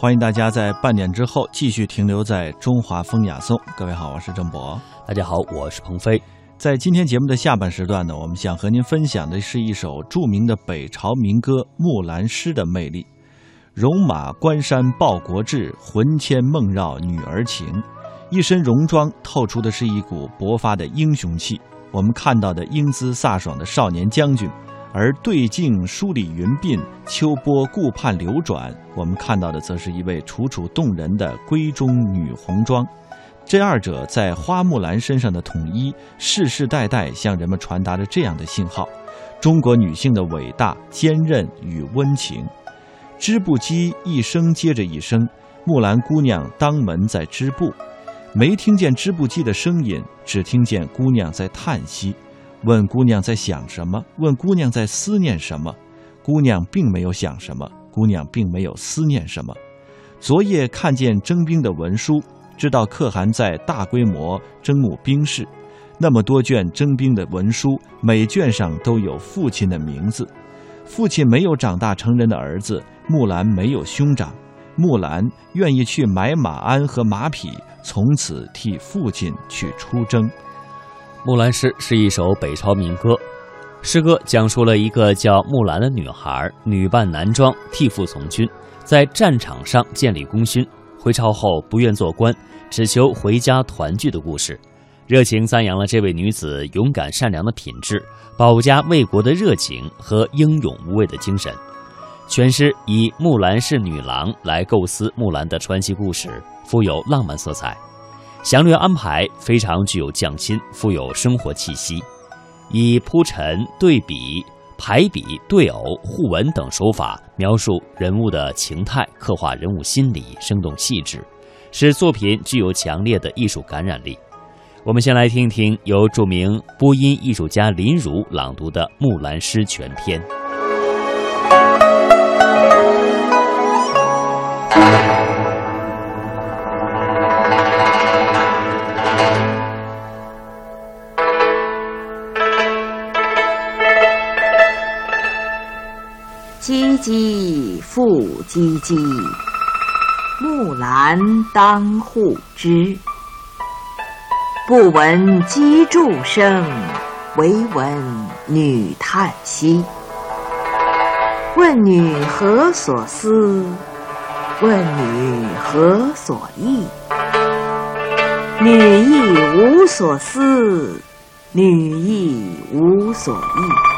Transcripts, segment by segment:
欢迎大家在半点之后继续停留在中华风雅颂。各位好，我是郑博。大家好，我是鹏飞。在今天节目的下半时段呢，我们想和您分享的是一首著名的北朝民歌《木兰诗》的魅力。戎马关山报国志，魂牵梦绕女儿情。一身戎装透出的是一股勃发的英雄气。我们看到的英姿飒爽的少年将军，而对镜梳理云鬓，秋波顾盼流转，我们看到的则是一位楚楚动人的闺中女红妆。这二者在花木兰身上的统一，世世代代向人们传达着这样的信号：中国女性的伟大、坚韧与温情。织布机一声接着一声，木兰姑娘当门在织布，没听见织布机的声音，只听见姑娘在叹息。问姑娘在想什么？问姑娘在思念什么？姑娘并没有想什么，姑娘并没有思念什么。昨夜看见征兵的文书，知道可汗在大规模征募兵士，那么多卷征兵的文书，每卷上都有父亲的名字。父亲没有长大成人的儿子，木兰没有兄长，木兰愿意去买马鞍和马匹，从此替父亲去出征。《木兰诗》是一首北朝民歌，诗歌讲述了一个叫木兰的女孩，女扮男装替父从军，在战场上建立功勋，回朝后不愿做官，只求回家团聚的故事。热情赞扬了这位女子勇敢善良的品质、保家卫国的热情和英勇无畏的精神。全诗以木兰是女郎来构思木兰的传奇故事，富有浪漫色彩。详略安排非常具有匠心，富有生活气息。以铺陈、对比、排比、对偶、互文等手法描述人物的情态，刻画人物心理，生动细致，使作品具有强烈的艺术感染力。我们先来听一听由著名播音艺术家林如朗读的《木兰诗》全篇。唧唧复唧唧，木兰当户织。不闻机杼声，惟闻女叹息。问女何所思？问女何所忆？女亦无所思，女亦无所忆。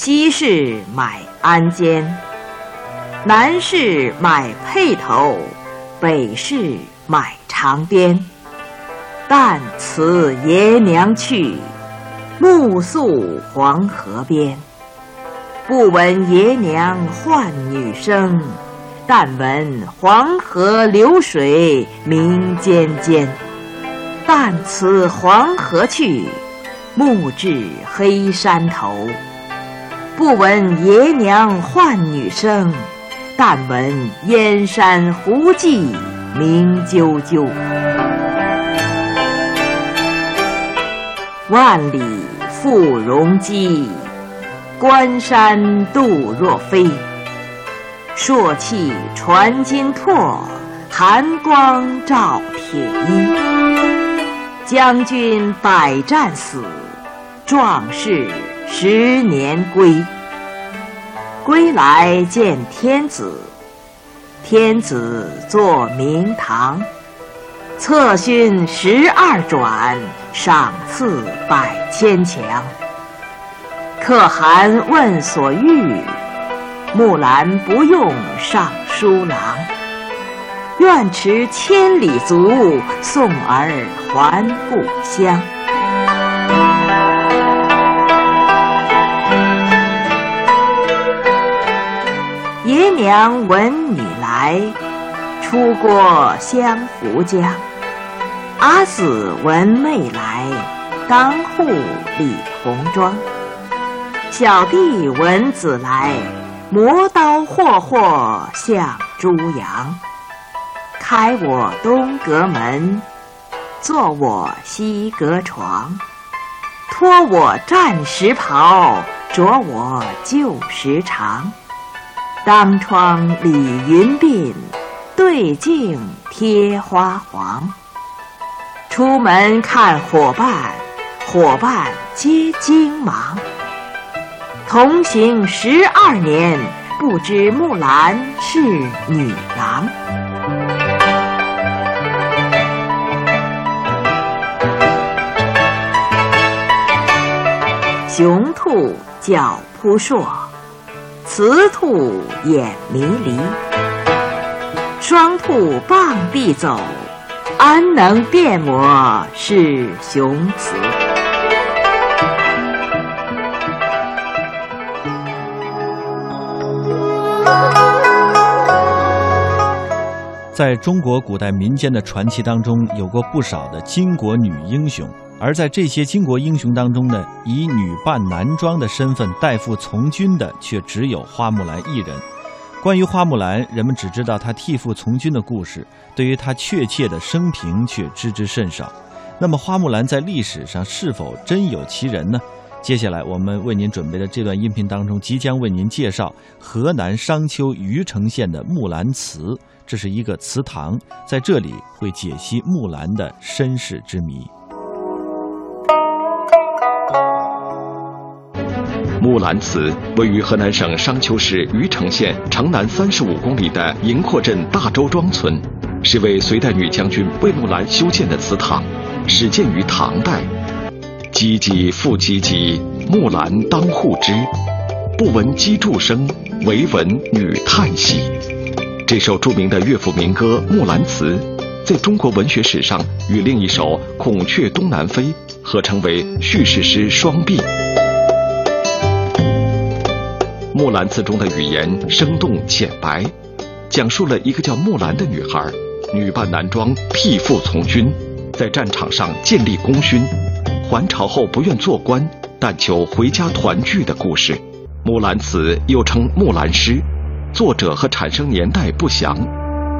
西市买鞍鞯，南市买辔头，北市买长鞭。但辞爷娘去，暮宿黄河边。不闻爷娘唤女声，但闻黄河流水鸣溅溅。但辞黄河去，暮至黑山头。不闻爷娘唤女声，但闻燕山胡骑鸣啾啾。万里赴戎机，关山度若飞。朔气传金柝，寒光照铁衣。将军百战死，壮士十年归。归来见天子，天子坐明堂。策勋十二转，赏赐百千强。可汗问所欲，木兰不用尚书郎。愿驰千里足，送儿还故乡。娘闻女来。出郭相扶将。阿姊闻妹来，当户理红妆。小弟闻姊来，磨刀霍霍向猪羊。开我东阁门，坐我西阁床。脱我战时袍，着我旧时裳。当窗理云鬓，对镜贴花黄。出门看伙伴，伙伴皆惊忙。同行十二年，不知木兰是女郎。雄兔脚扑朔，雌兔眼迷离。双兔傍地走，安能辨我是雄雌？在中国古代民间的传奇当中，有过不少的巾帼女英雄。而在这些巾帼英雄当中呢，以女扮男装的身份代父从军的，却只有花木兰一人。关于花木兰，人们只知道她替父从军的故事，对于她确切的生平却知之甚少。那么，花木兰在历史上是否真有其人呢？接下来我们为您准备的这段音频当中，即将为您介绍河南商丘虞城县的木兰祠，这是一个祠堂，在这里会解析木兰的身世之谜。木兰祠位于河南省商丘市虞城县城南三十五公里的营阔镇大周庄村，是为隋代女将军魏木兰修建的祠堂，始建于唐代。唧唧复唧唧，木兰当户织。不闻机杼声，惟闻女叹息。这首著名的乐府民歌《木兰辞》，在中国文学史上与另一首《孔雀东南飞》合称为叙事诗双璧。木兰辞中的语言生动浅白，讲述了一个叫木兰的女孩，女扮男装替父从军，在战场上建立功勋，还朝后不愿做官，但求回家团聚的故事。木兰辞又称木兰诗，作者和产生年代不详，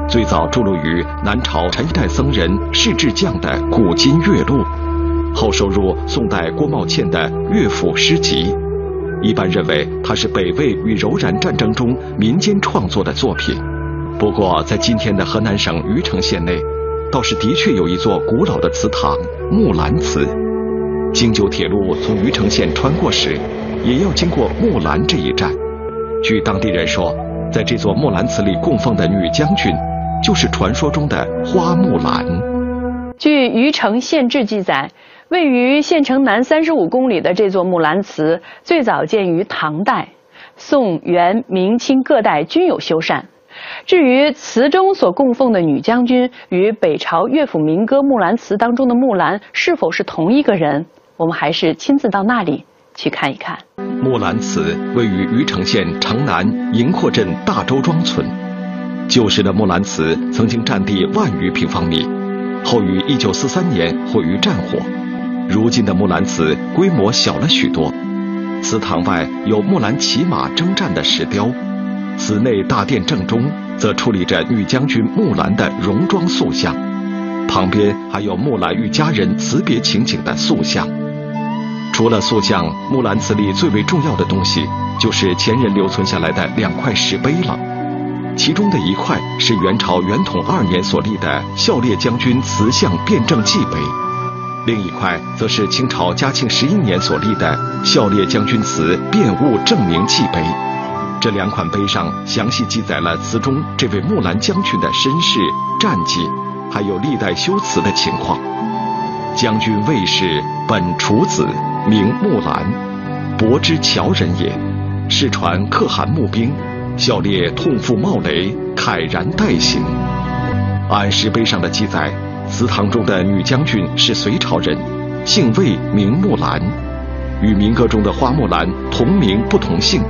最早著录于南朝陈一代僧人释智将的《古今乐录》，后收入宋代郭茂倩的《乐府诗集》。一般认为它是北魏与柔然战争中民间创作的作品。不过，在今天的河南省虞城县内，倒是的确有一座古老的祠堂——木兰祠。京九铁路从虞城县穿过时，也要经过木兰这一站。据当地人说，在这座木兰祠里供奉的女将军，就是传说中的花木兰。据虞城县志记载。位于县城南三十五公里的这座木兰祠，最早建于唐代，宋、元、明清各代均有修缮。至于祠中所供奉的女将军与北朝乐府民歌《木兰辞》当中的木兰是否是同一个人，我们还是亲自到那里去看一看。木兰祠位于虞城县城南营阔镇大周庄村。旧时的木兰祠曾经占地万余平方米，后于一九四三年毁于战火。如今的木兰祠规模小了许多，祠堂外有木兰骑马征战的石雕，祠内大殿正中则矗立着女将军木兰的戎装塑像，旁边还有木兰与家人辞别情景的塑像。除了塑像，木兰祠里最为重要的东西就是前人留存下来的两块石碑了，其中的一块是元朝元统二年所立的孝烈将军祠像辩证记碑。另一块则是清朝嘉庆十一年所立的孝烈将军祠辨物证明记碑，这两款碑上详细记载了祠中这位木兰将军的身世、战绩，还有历代修祠的情况。将军卫氏，本楚子，名木兰，伯之乔人也。世传可汗募兵，孝烈痛负冒雷，慨然待行。按石碑上的记载。祠堂中的女将军是隋朝人，姓魏，名木兰，与民歌中的花木兰同名不同姓。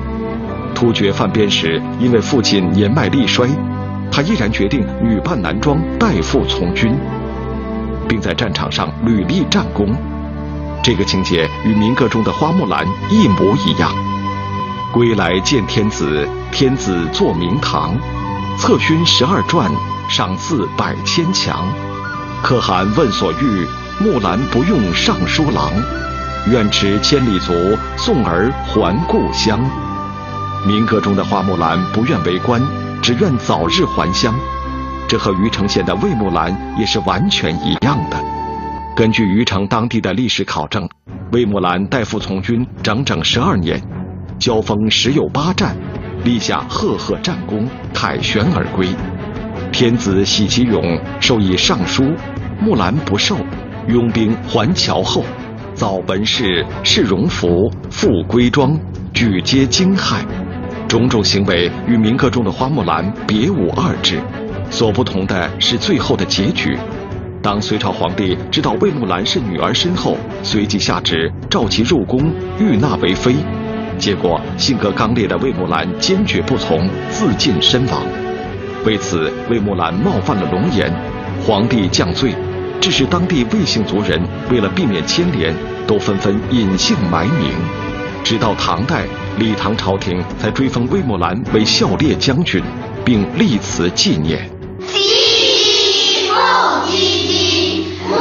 突厥犯边时，因为父亲年迈力衰，他毅然决定女扮男装代父从军，并在战场上屡立战功。这个情节与民歌中的花木兰一模一样。归来见天子，天子坐明堂，策勋十二转，赏赐百千强。可汗问所欲，木兰不用尚书郎，愿驰千里足，送儿还故乡。民歌中的花木兰不愿为官，只愿早日还乡，这和虞城县的魏木兰也是完全一样的。根据虞城当地的历史考证，魏木兰代父从军整整十二年，交锋十有八战，立下赫赫战功，凯旋而归。天子喜其勇，授以尚书。木兰不受，拥兵还桥后，早本事，试荣服，复归庄，举皆惊骇。种种行为与民歌中的花木兰别无二致，所不同的是最后的结局。当隋朝皇帝知道魏木兰是女儿身后，随即下旨召其入宫，欲纳为妃。结果性格刚烈的魏木兰坚决不从，自尽身亡。为此，魏木兰冒犯了龙颜，皇帝降罪，致使当地魏姓族人为了避免牵连，都纷纷隐姓埋名。直到唐代，李唐朝廷才追封魏木兰为孝烈将军，并立祠纪念。西凤唧唧，木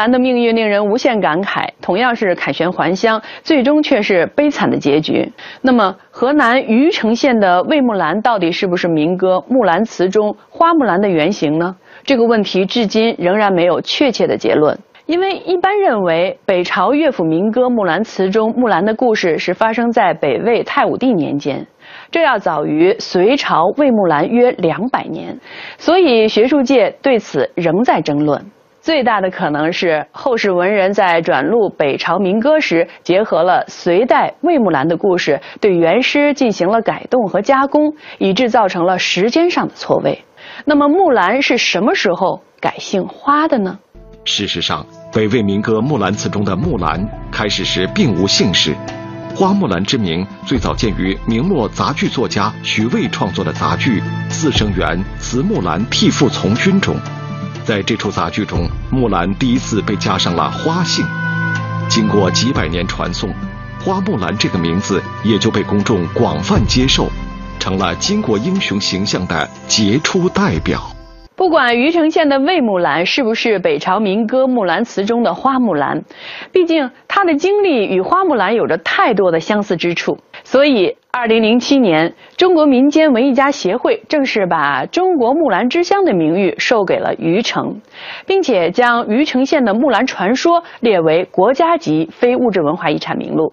兰的命运令人无限感慨，同样是凯旋还乡，最终却是悲惨的结局。那么，河南虞城县的魏木兰到底是不是民歌《木兰辞》中花木兰的原型呢？这个问题至今仍然没有确切的结论。因为一般认为，北朝乐府民歌《木兰辞》中木兰的故事是发生在北魏太武帝年间，这要早于隋朝魏木兰约两百年，所以学术界对此仍在争论。最大的可能是后世文人在转录北朝民歌时，结合了隋代魏木兰的故事，对原诗进行了改动和加工，以致造成了时间上的错位。那么木兰是什么时候改姓花的呢？事实上，北魏民歌《木兰辞》中的木兰开始时并无姓氏，花木兰之名最早见于明末杂剧作家徐渭创作的杂剧《四声猿辞木兰替父从军》中。在这出杂剧中，木兰第一次被加上了花姓。经过几百年传颂，花木兰这个名字也就被公众广泛接受，成了巾帼英雄形象的杰出代表。不管虞城县的魏木兰是不是北朝民歌《木兰辞》中的花木兰，毕竟她的经历与花木兰有着太多的相似之处，所以，二零零七年，中国民间文艺家协会正式把中国木兰之乡的名誉授给了虞城，并且将虞城县的木兰传说列为国家级非物质文化遗产名录。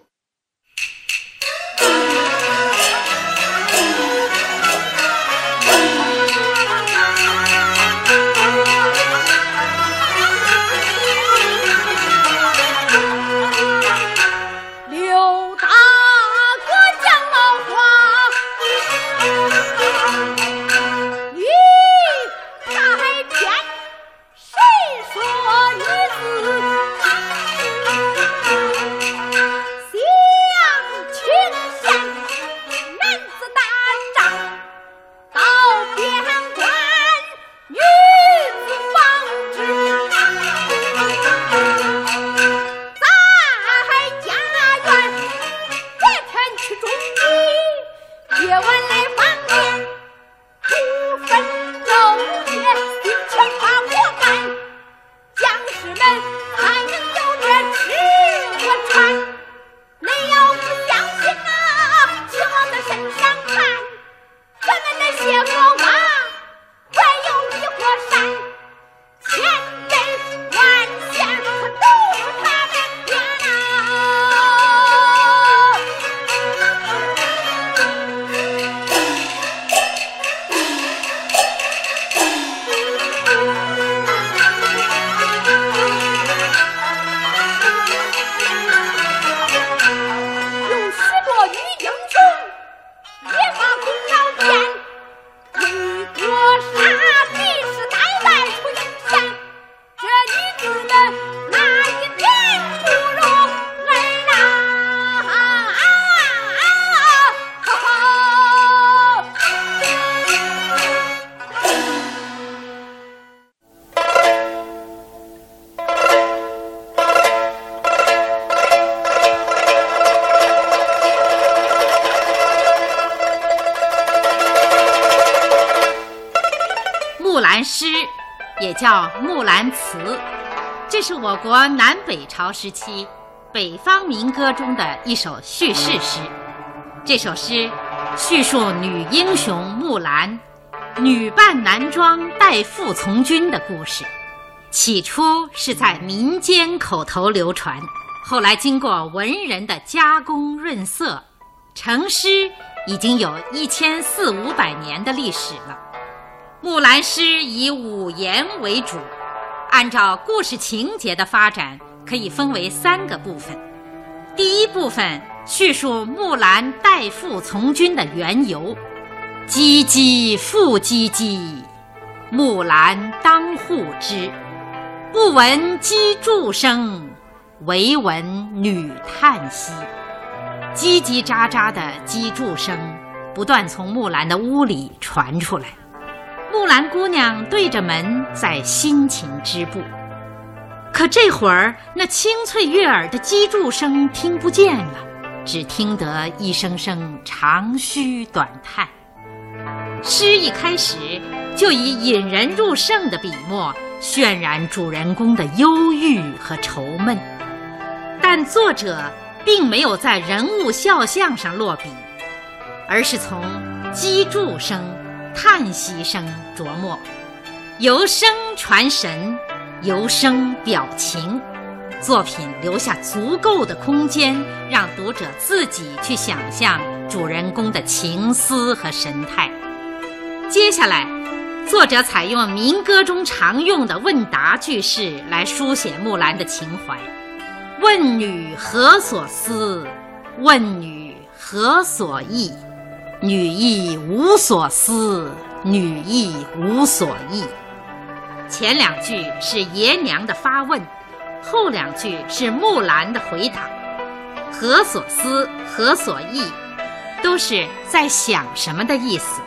诗》，也叫《木兰辞》，这是我国南北朝时期北方民歌中的一首叙事诗。这首诗叙述女英雄木兰女扮男装代父从军的故事。起初是在民间口头流传，后来经过文人的加工润色，成诗已经有一千四五百年的历史了。木兰诗以五言为主，按照故事情节的发展，可以分为三个部分。第一部分叙述木兰代父从军的缘由：“唧唧复唧唧，木兰当户织。”不闻机杼声，惟闻女叹息。叽叽喳喳的机杼声不断从木兰的屋里传出来。木兰姑娘对着门在辛勤织布，可这会儿那清脆悦耳的击杼声听不见了，只听得一声声长吁短叹。诗一开始就以引人入胜的笔墨。渲染主人公的忧郁和愁闷，但作者并没有在人物肖像上落笔，而是从击筑声、叹息声琢磨，由声传神，由声表情，作品留下足够的空间，让读者自己去想象主人公的情思和神态。接下来。作者采用民歌中常用的问答句式来书写木兰的情怀：“问女何所思？问女何所忆？女亦无所思，女亦无所忆。”前两句是爷娘的发问，后两句是木兰的回答。何所思？何所忆？都是在想什么的意思。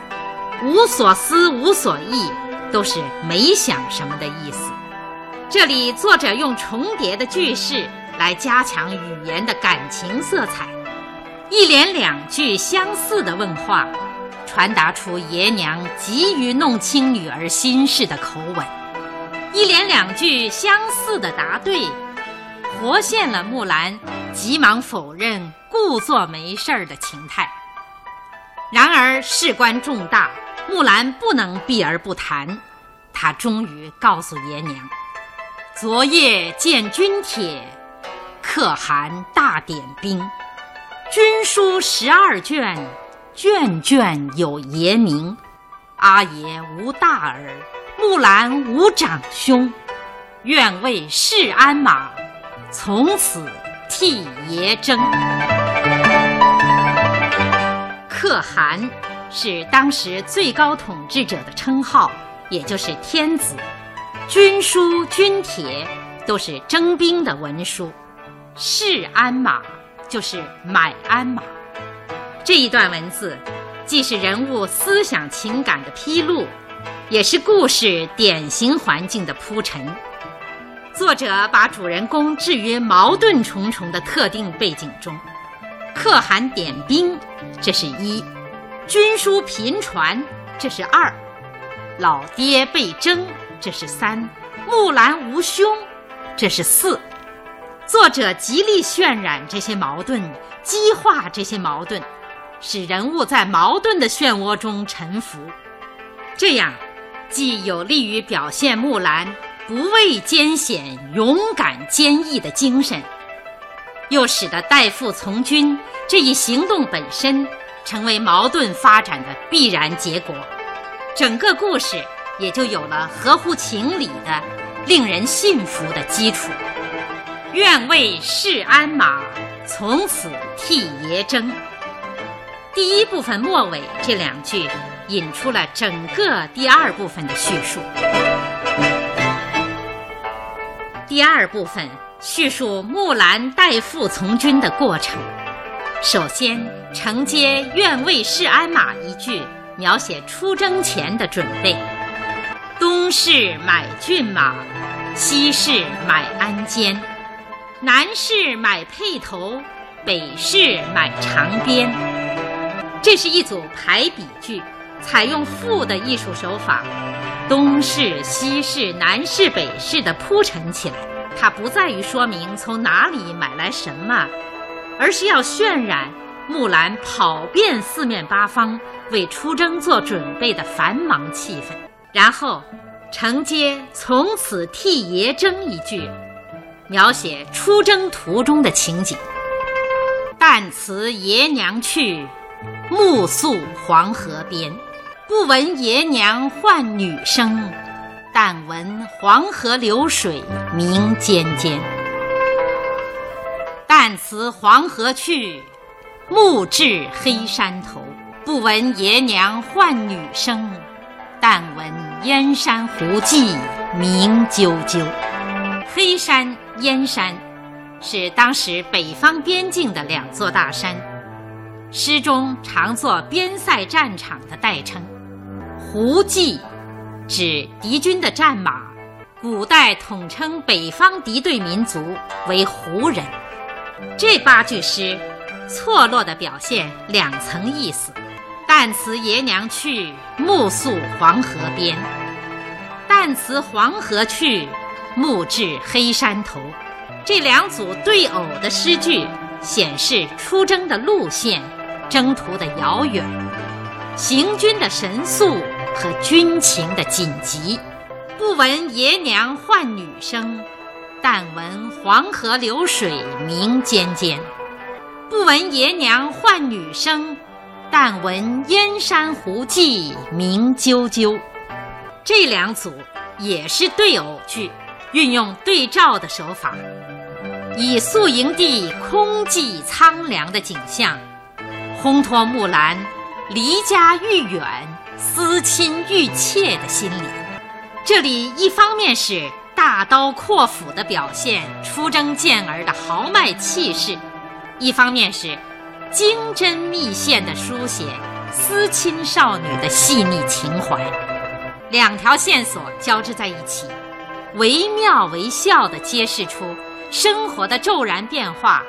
无所思，无所忆，都是没想什么的意思。这里作者用重叠的句式来加强语言的感情色彩，一连两句相似的问话，传达出爷娘急于弄清女儿心事的口吻；一连两句相似的答对，活现了木兰急忙否认、故作没事儿的情态。然而事关重大。木兰不能避而不谈，她终于告诉爷娘：“昨夜见军帖，可汗大点兵，军书十二卷，卷卷有爷名。阿爷无大儿，木兰无长兄，愿为市鞍马，从此替爷征。”可汗。是当时最高统治者的称号，也就是天子。军书、军帖都是征兵的文书。市鞍马就是买鞍马。这一段文字，既是人物思想情感的披露，也是故事典型环境的铺陈。作者把主人公置于矛盾重重的特定背景中。可汗点兵，这是一。军书频传，这是二；老爹被征，这是三；木兰无兄，这是四。作者极力渲染这些矛盾，激化这些矛盾，使人物在矛盾的漩涡中沉浮。这样，既有利于表现木兰不畏艰险、勇敢坚毅的精神，又使得代父从军这一行动本身。成为矛盾发展的必然结果，整个故事也就有了合乎情理的、令人信服的基础。愿为市鞍马，从此替爷征。第一部分末尾这两句，引出了整个第二部分的叙述。第二部分叙述木兰代父从军的过程。首先承接“愿为市鞍马”一句，描写出征前的准备：东市买骏马，西市买鞍鞯，南市买辔头，北市买长鞭。这是一组排比句，采用赋的艺术手法，东市、西市、南市、北市的铺陈起来，它不在于说明从哪里买来什么，而是要渲染木兰跑遍四面八方为出征做准备的繁忙气氛，然后承接“从此替爷征”一句，描写出征途中的情景。但辞爷娘去，暮宿黄河边。不闻爷娘唤女声，但闻黄河流水鸣溅溅。但辞黄河去，暮至黑山头。不闻爷娘唤女声，但闻燕山胡骑鸣啾啾。黑山、燕山是当时北方边境的两座大山，诗中常作边塞战场的代称。胡骑指敌军的战马，古代统称北方敌对民族为胡人。这八句诗错落地表现两层意思：但辞爷娘去，暮宿黄河边；但辞黄河去，暮至黑山头。这两组对偶的诗句显示出征的路线、征途的遥远、行军的神速。和军情的紧急，不闻爷娘唤女声，但闻黄河流水鸣溅溅；不闻爷娘唤女声，但闻燕山胡骑鸣啾啾。这两组也是对偶句，运用对照的手法，以宿营地空寂苍凉的景象，烘托木兰离家愈远。思亲愈切的心理，这里一方面是大刀阔斧的表现出征健儿的豪迈气势，一方面是精针密线的书写思亲少女的细腻情怀，两条线索交织在一起，惟妙惟肖地揭示出生活的骤然变化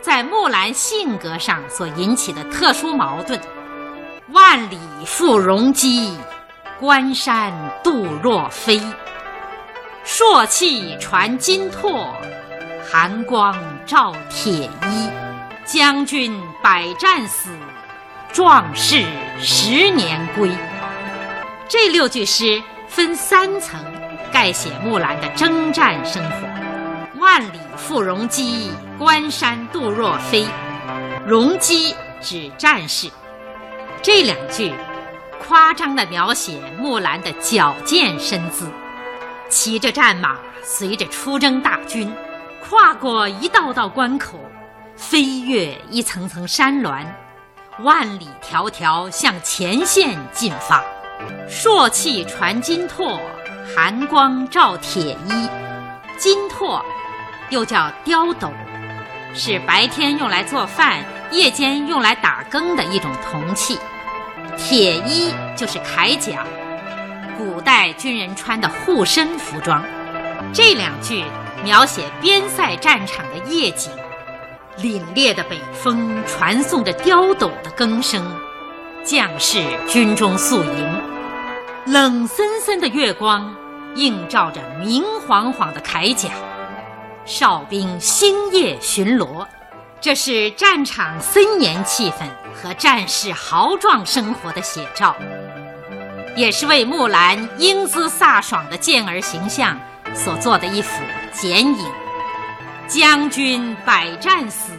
在木兰性格上所引起的特殊矛盾。万里赴戎机，关山度若飞。朔气传金柝，寒光照铁衣。将军百战死，壮士十年归。这六句诗分三层盖写木兰的征战生活：万里赴戎机，关山度若飞。戎机指战士。这两句夸张地描写木兰的矫健身姿，骑着战马，随着出征大军，跨过一道道关口，飞越一层层山峦，万里迢迢向前线进发。朔气传金柝，寒光照铁衣。金柝又叫刁斗，是白天用来做饭，夜间用来打更的一种铜器。铁衣就是铠甲，古代军人穿的护身服装。这两句描写边塞战场的夜景，凛冽的北风传送着刁斗的更声，将士军中宿营，冷森森的月光映照着明晃晃的铠甲，哨兵星夜巡逻。这是战场森严气氛和战士豪壮生活的写照，也是为木兰英姿飒爽的健儿形象所做的一幅剪影。将军百战死，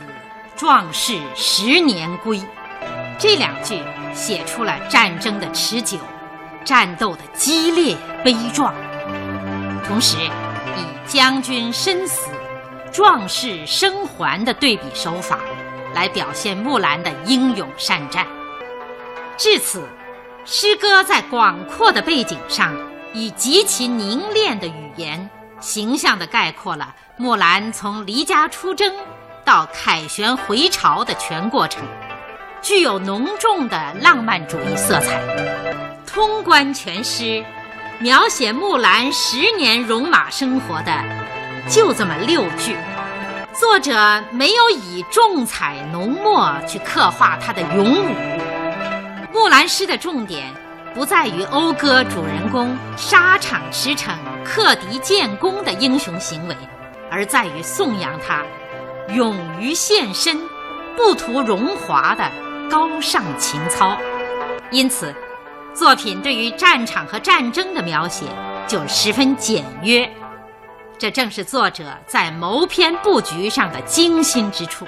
壮士十年归。这两句写出了战争的持久，战斗的激烈悲壮，同时以将军身死。壮士生还的对比手法，来表现木兰的英勇善战。至此，诗歌在广阔的背景上，以极其凝练的语言，形象地概括了木兰从离家出征到凯旋回朝的全过程，具有浓重的浪漫主义色彩。通关全诗，描写木兰十年戎马生活的。就这么六句，作者没有以重彩浓墨去刻画他的勇武。木兰诗的重点不在于讴歌主人公沙场驰骋、克敌建功的英雄行为，而在于颂扬他勇于献身、不图荣华的高尚情操。因此，作品对于战场和战争的描写就十分简约。这正是作者在谋篇布局上的精心之处。